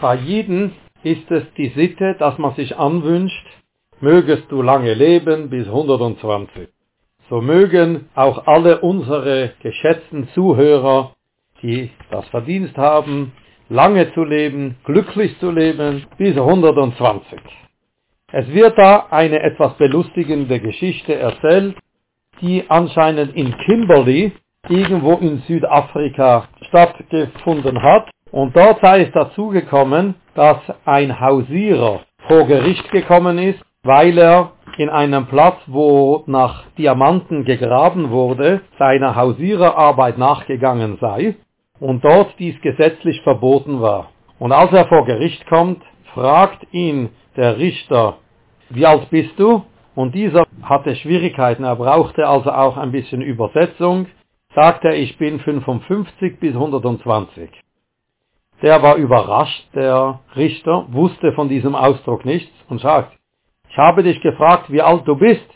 Bei jedem ist es die Sitte, dass man sich anwünscht, mögest du lange leben bis 120. So mögen auch alle unsere geschätzten Zuhörer, die das Verdienst haben, lange zu leben, glücklich zu leben, bis 120. Es wird da eine etwas belustigende Geschichte erzählt, die anscheinend in Kimberley, irgendwo in Südafrika, stattgefunden hat. Und dort sei es dazu gekommen, dass ein Hausierer vor Gericht gekommen ist, weil er in einem Platz, wo nach Diamanten gegraben wurde, seiner Hausiererarbeit nachgegangen sei und dort dies gesetzlich verboten war. Und als er vor Gericht kommt, fragt ihn der Richter, wie alt bist du? Und dieser hatte Schwierigkeiten, er brauchte also auch ein bisschen Übersetzung, sagt er, ich bin 55 bis 120. Der war überrascht, der Richter, wusste von diesem Ausdruck nichts und sagt, ich habe dich gefragt, wie alt du bist,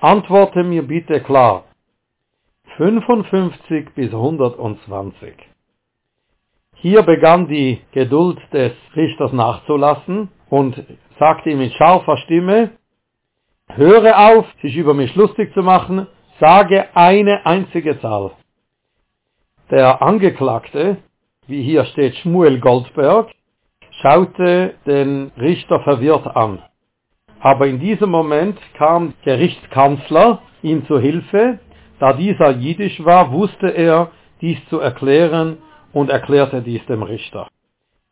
antworte mir bitte klar. 55 bis 120. Hier begann die Geduld des Richters nachzulassen und sagte ihm mit scharfer Stimme, höre auf, sich über mich lustig zu machen, sage eine einzige Zahl. Der Angeklagte, wie hier steht Schmuel Goldberg, schaute den Richter verwirrt an. Aber in diesem Moment kam Gerichtskanzler ihm zu Hilfe. Da dieser jiddisch war, wusste er, dies zu erklären und erklärte dies dem Richter.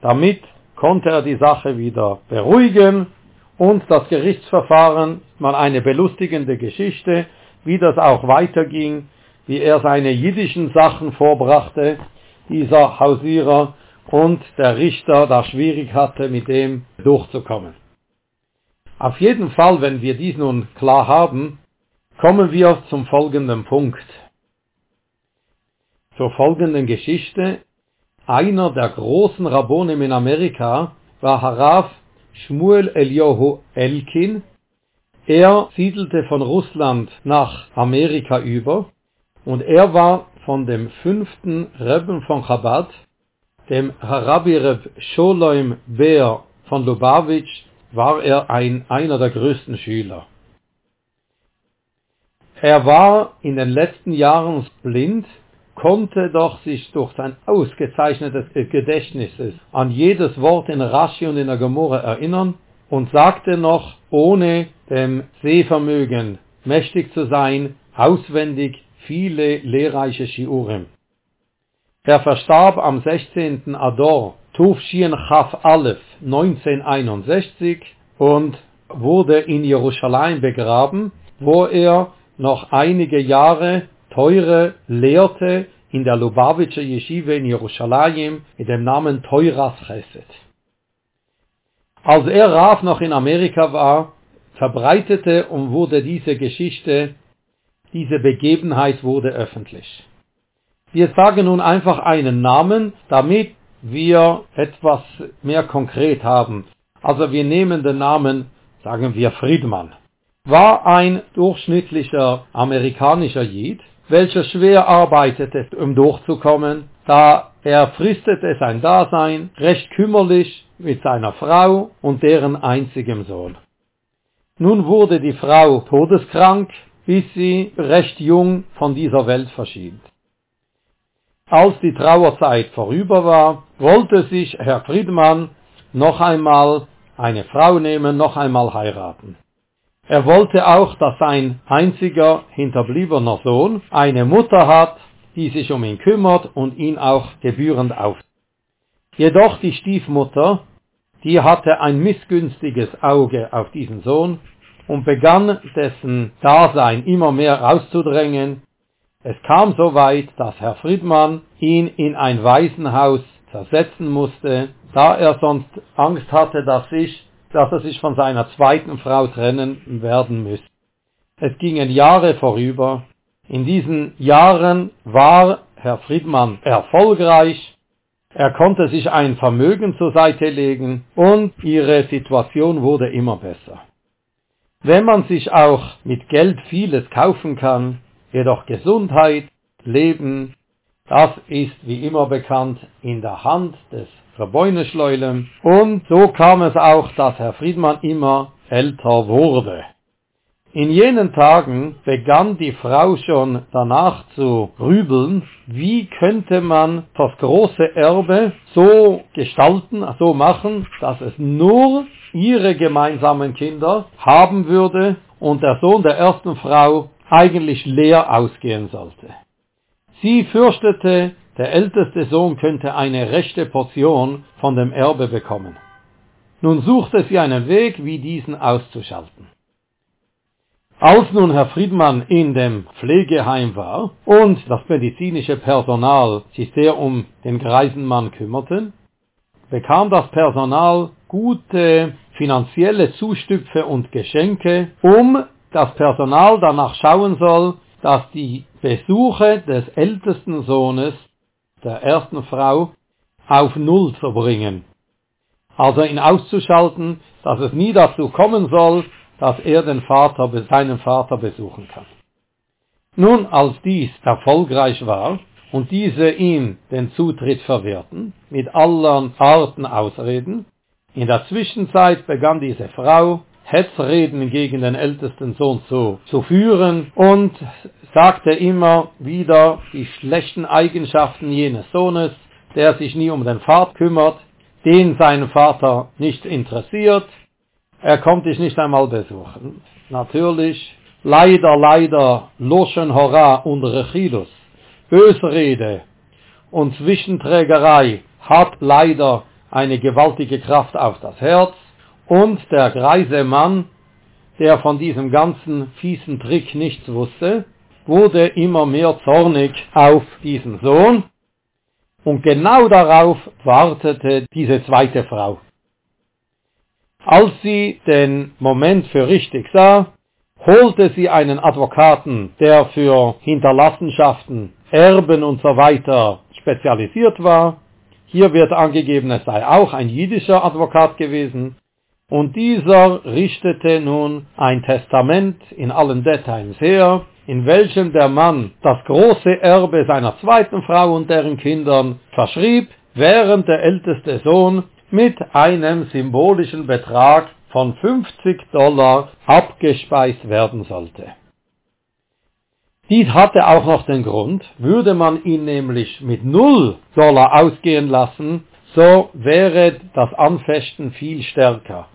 Damit konnte er die Sache wieder beruhigen und das Gerichtsverfahren, mal eine belustigende Geschichte, wie das auch weiterging, wie er seine jiddischen Sachen vorbrachte, dieser Hausierer, und der Richter da schwierig hatte, mit dem durchzukommen. Auf jeden Fall, wenn wir dies nun klar haben, kommen wir zum folgenden Punkt. Zur folgenden Geschichte einer der großen Rabbonim in Amerika war Harav Shmuel Eliyahu Elkin. Er siedelte von Russland nach Amerika über und er war von dem fünften Rebben von Chabad, dem Harabi Reb Sholoim Beer von Lubavitch, war er ein, einer der größten Schüler. Er war in den letzten Jahren blind konnte doch sich durch sein ausgezeichnetes Gedächtnis an jedes Wort in Rashi und in der Gemorre erinnern und sagte noch, ohne dem Sehvermögen mächtig zu sein, auswendig viele lehrreiche Shiurim. Er verstarb am 16. Ador, Tuf Shien Chaf Aleph 1961 und wurde in Jerusalem begraben, wo er noch einige Jahre Teure lehrte in der Lubavitcher Yeshiva in Jerusalem mit dem Namen Teuras Chesed. Als er Rav noch in Amerika war, verbreitete und wurde diese Geschichte, diese Begebenheit wurde öffentlich. Wir sagen nun einfach einen Namen, damit wir etwas mehr konkret haben. Also wir nehmen den Namen, sagen wir Friedmann. War ein durchschnittlicher amerikanischer Jid, welcher schwer arbeitete, um durchzukommen, da er fristete sein Dasein recht kümmerlich mit seiner Frau und deren einzigem Sohn. Nun wurde die Frau todeskrank, bis sie recht jung von dieser Welt verschied. Als die Trauerzeit vorüber war, wollte sich Herr Friedmann noch einmal eine Frau nehmen, noch einmal heiraten. Er wollte auch, dass sein einziger hinterbliebener Sohn eine Mutter hat, die sich um ihn kümmert und ihn auch gebührend auf. Jedoch die Stiefmutter, die hatte ein missgünstiges Auge auf diesen Sohn und begann dessen Dasein immer mehr auszudrängen. Es kam so weit, dass Herr Friedmann ihn in ein Waisenhaus zersetzen musste, da er sonst Angst hatte, dass sich dass er sich von seiner zweiten Frau trennen werden müsste. Es gingen Jahre vorüber. In diesen Jahren war Herr Friedmann erfolgreich. Er konnte sich ein Vermögen zur Seite legen und ihre Situation wurde immer besser. Wenn man sich auch mit Geld vieles kaufen kann, jedoch Gesundheit, Leben Das ist wie immer bekannt in der Hand des Verbeuneschleulem. Und so kam es auch, dass Herr Friedmann immer älter wurde. In jenen Tagen begann die Frau schon danach zu grübeln, wie könnte man das große Erbe so gestalten, so machen, dass es nur ihre gemeinsamen Kinder haben würde und der Sohn der ersten Frau eigentlich leer ausgehen sollte. Sie fürchtete, der älteste Sohn könnte eine rechte Portion von dem Erbe bekommen. Nun suchte sie einen Weg, wie diesen auszuschalten. Als nun Herr Friedmann in dem Pflegeheim war und das medizinische Personal sich sehr um den greisen Mann kümmerten, bekam das Personal gute finanzielle Zustüpfe und Geschenke, um das Personal danach schauen soll, dass die Besuche des ältesten Sohnes der ersten Frau auf Null zu bringen. Also ihn auszuschalten, dass es nie dazu kommen soll, dass er den Vater, seinen Vater besuchen kann. Nun, als dies erfolgreich war und diese ihm den Zutritt verwehrten, mit allen Arten Ausreden, in der Zwischenzeit begann diese Frau Hetzreden gegen den ältesten Sohn zu, zu führen und sagte immer wieder die schlechten Eigenschaften jenes Sohnes, der sich nie um den Vater kümmert, den sein Vater nicht interessiert, er kommt dich nicht einmal besuchen. Natürlich, leider, leider, Loschen Hora und Rechilus, Bösrede und Zwischenträgerei hat leider eine gewaltige Kraft auf das Herz und der greise Mann, der von diesem ganzen fiesen Trick nichts wusste, wurde immer mehr zornig auf diesen Sohn und genau darauf wartete diese zweite Frau. Als sie den Moment für richtig sah, holte sie einen Advokaten, der für Hinterlassenschaften, Erben und so spezialisiert war. Hier wird angegeben, es sei auch ein jüdischer Advokat gewesen. Und dieser richtete nun ein Testament in allen Details her, in welchem der Mann das große Erbe seiner zweiten Frau und deren Kindern verschrieb, während der älteste Sohn mit einem symbolischen Betrag von 50 Dollar abgespeist werden sollte. Dies hatte auch noch den Grund, würde man ihn nämlich mit 0 Dollar ausgehen lassen, so wäre das Anfechten viel stärker.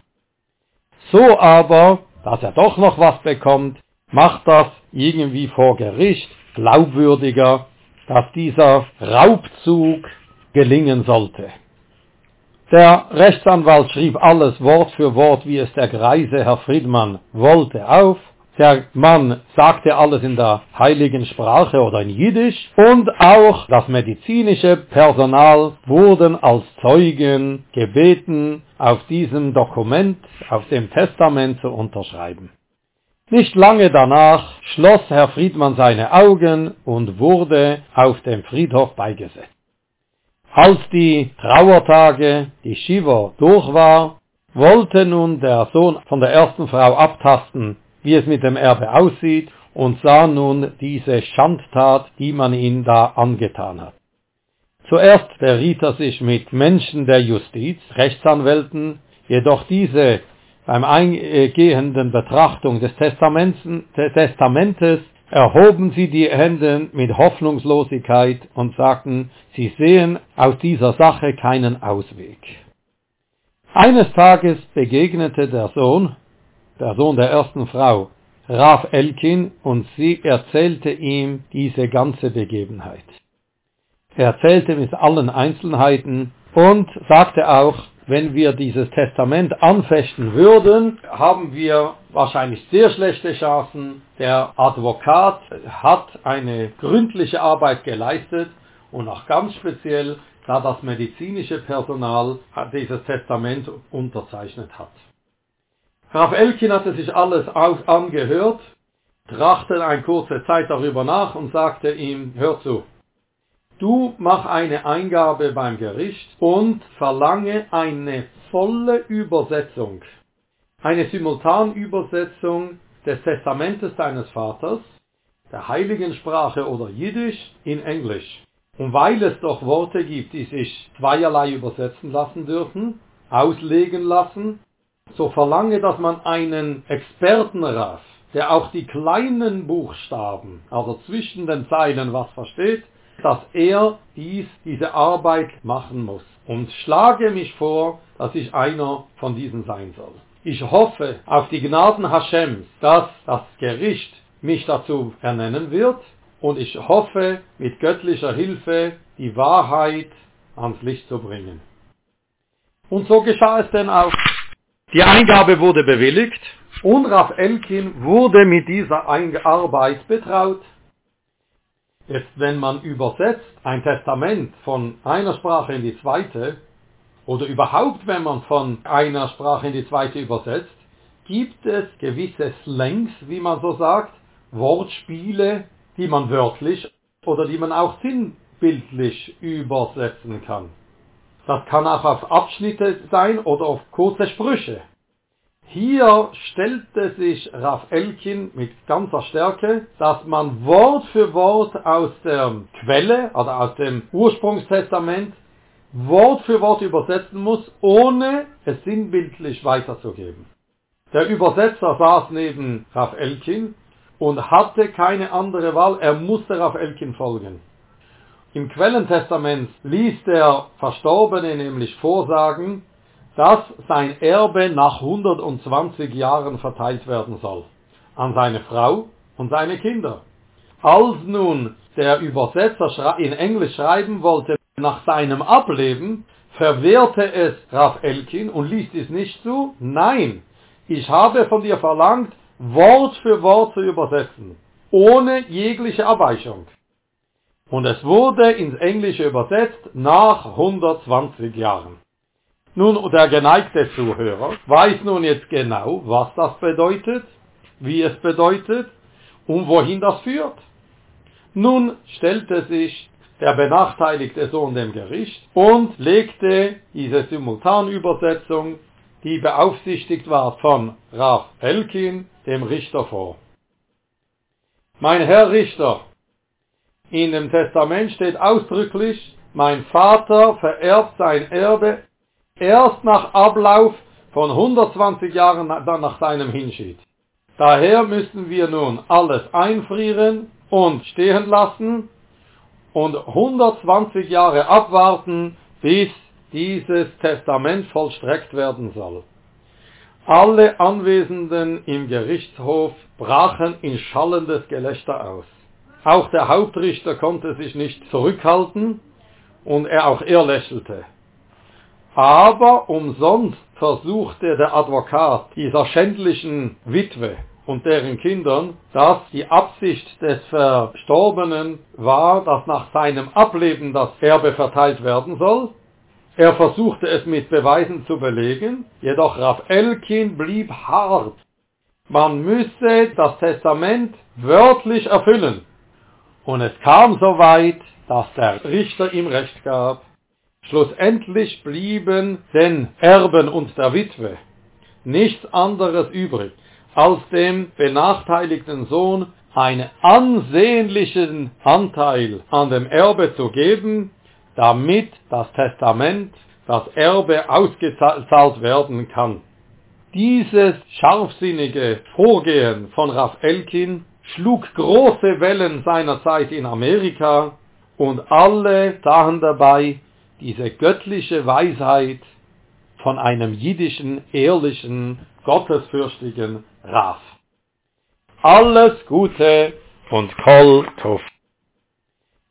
So aber, dass er doch noch was bekommt, macht das irgendwie vor Gericht glaubwürdiger, dass dieser Raubzug gelingen sollte. Der Rechtsanwalt schrieb alles Wort für Wort, wie es der greise Herr Friedmann wollte, auf. Der Mann sagte alles in der heiligen Sprache oder in Jiddisch und auch das medizinische Personal wurden als Zeugen gebeten, auf diesem Dokument, auf dem Testament zu unterschreiben. Nicht lange danach schloss Herr Friedmann seine Augen und wurde auf dem Friedhof beigesetzt. Als die Trauertage, die Shiva durch war, wollte nun der Sohn von der ersten Frau abtasten, wie es mit dem Erbe aussieht, und sah nun diese Schandtat, die man ihm da angetan hat. Zuerst beriet er sich mit Menschen der Justiz, Rechtsanwälten, jedoch diese beim eingehenden Betrachtung des Testamentes erhoben sie die Hände mit Hoffnungslosigkeit und sagten, sie sehen aus dieser Sache keinen Ausweg. Eines Tages begegnete der Sohn, der Sohn der ersten Frau, Raf Elkin und sie erzählte ihm diese ganze Begebenheit. Er erzählte mit allen Einzelheiten und sagte auch, wenn wir dieses Testament anfechten würden, haben wir wahrscheinlich sehr schlechte Chancen. Der Advokat hat eine gründliche Arbeit geleistet und auch ganz speziell, da das medizinische Personal dieses Testament unterzeichnet hat. Graf Elkin hatte sich alles angehört, trachtete eine kurze Zeit darüber nach und sagte ihm, hör zu, Du mach eine Eingabe beim Gericht und verlange eine volle Übersetzung, eine Simultanübersetzung des Testamentes deines Vaters, der heiligen Sprache oder Jiddisch in Englisch. Und weil es doch Worte gibt, die sich zweierlei übersetzen lassen dürfen, auslegen lassen, so verlange, dass man einen Expertenraff, der auch die kleinen Buchstaben, also zwischen den Zeilen was versteht, dass er dies, diese Arbeit machen muss. Und schlage mich vor, dass ich einer von diesen sein soll. Ich hoffe auf die Gnaden Hashems, dass das Gericht mich dazu ernennen wird und ich hoffe mit göttlicher Hilfe die Wahrheit ans Licht zu bringen. Und so geschah es denn auch. Die Eingabe wurde bewilligt und Raf Elkin wurde mit dieser Arbeit betraut. Jetzt, wenn man übersetzt ein Testament von einer Sprache in die zweite, oder überhaupt, wenn man von einer Sprache in die zweite übersetzt, gibt es gewisse Slangs, wie man so sagt, Wortspiele, die man wörtlich oder die man auch sinnbildlich übersetzen kann. Das kann auch auf Abschnitte sein oder auf kurze Sprüche. Hier stellte sich Raf Elkin mit ganzer Stärke, dass man Wort für Wort aus der Quelle, also aus dem Ursprungstestament, Wort für Wort übersetzen muss, ohne es sinnbildlich weiterzugeben. Der Übersetzer saß neben Raf Elkin und hatte keine andere Wahl, er musste auf Elkin folgen. Im Quellentestament ließ der Verstorbene nämlich vorsagen, dass sein Erbe nach 120 Jahren verteilt werden soll an seine Frau und seine Kinder. Als nun der Übersetzer in Englisch schreiben wollte nach seinem Ableben, verwehrte es Raf Elkin und ließ dies nicht zu. Nein, ich habe von dir verlangt, Wort für Wort zu übersetzen, ohne jegliche Abweichung. Und es wurde ins Englische übersetzt nach 120 Jahren. Nun, der geneigte Zuhörer weiß nun jetzt genau, was das bedeutet, wie es bedeutet und wohin das führt. Nun stellte sich der benachteiligte Sohn dem Gericht und legte diese Simultanübersetzung, die beaufsichtigt war von Raf Elkin, dem Richter vor. Mein Herr Richter, in dem Testament steht ausdrücklich, mein Vater vererbt sein Erbe erst nach Ablauf von 120 Jahren nach seinem Hinschied. Daher müssen wir nun alles einfrieren und stehen lassen und 120 Jahre abwarten, bis dieses Testament vollstreckt werden soll. Alle Anwesenden im Gerichtshof brachen in schallendes Gelächter aus. Auch der Hauptrichter konnte sich nicht zurückhalten und er auch er lächelte. Aber umsonst versuchte der Advokat dieser schändlichen Witwe und deren Kindern, dass die Absicht des Verstorbenen war, dass nach seinem Ableben das Erbe verteilt werden soll, er versuchte es mit Beweisen zu belegen, jedoch Raf Elkin blieb hart. Man müsse das Testament wörtlich erfüllen. Und es kam so weit, dass der Richter ihm Recht gab. Schlussendlich blieben den Erben und der Witwe nichts anderes übrig, als dem benachteiligten Sohn einen ansehnlichen Anteil an dem Erbe zu geben, damit das Testament, das Erbe ausgezahlt werden kann. Dieses scharfsinnige Vorgehen von Raf Elkin schlug große Wellen seiner Zeit in Amerika und alle sahen dabei diese göttliche Weisheit von einem jiddischen, ehrlichen, gottesfürchtigen Raf. Alles Gute und Kol Tov.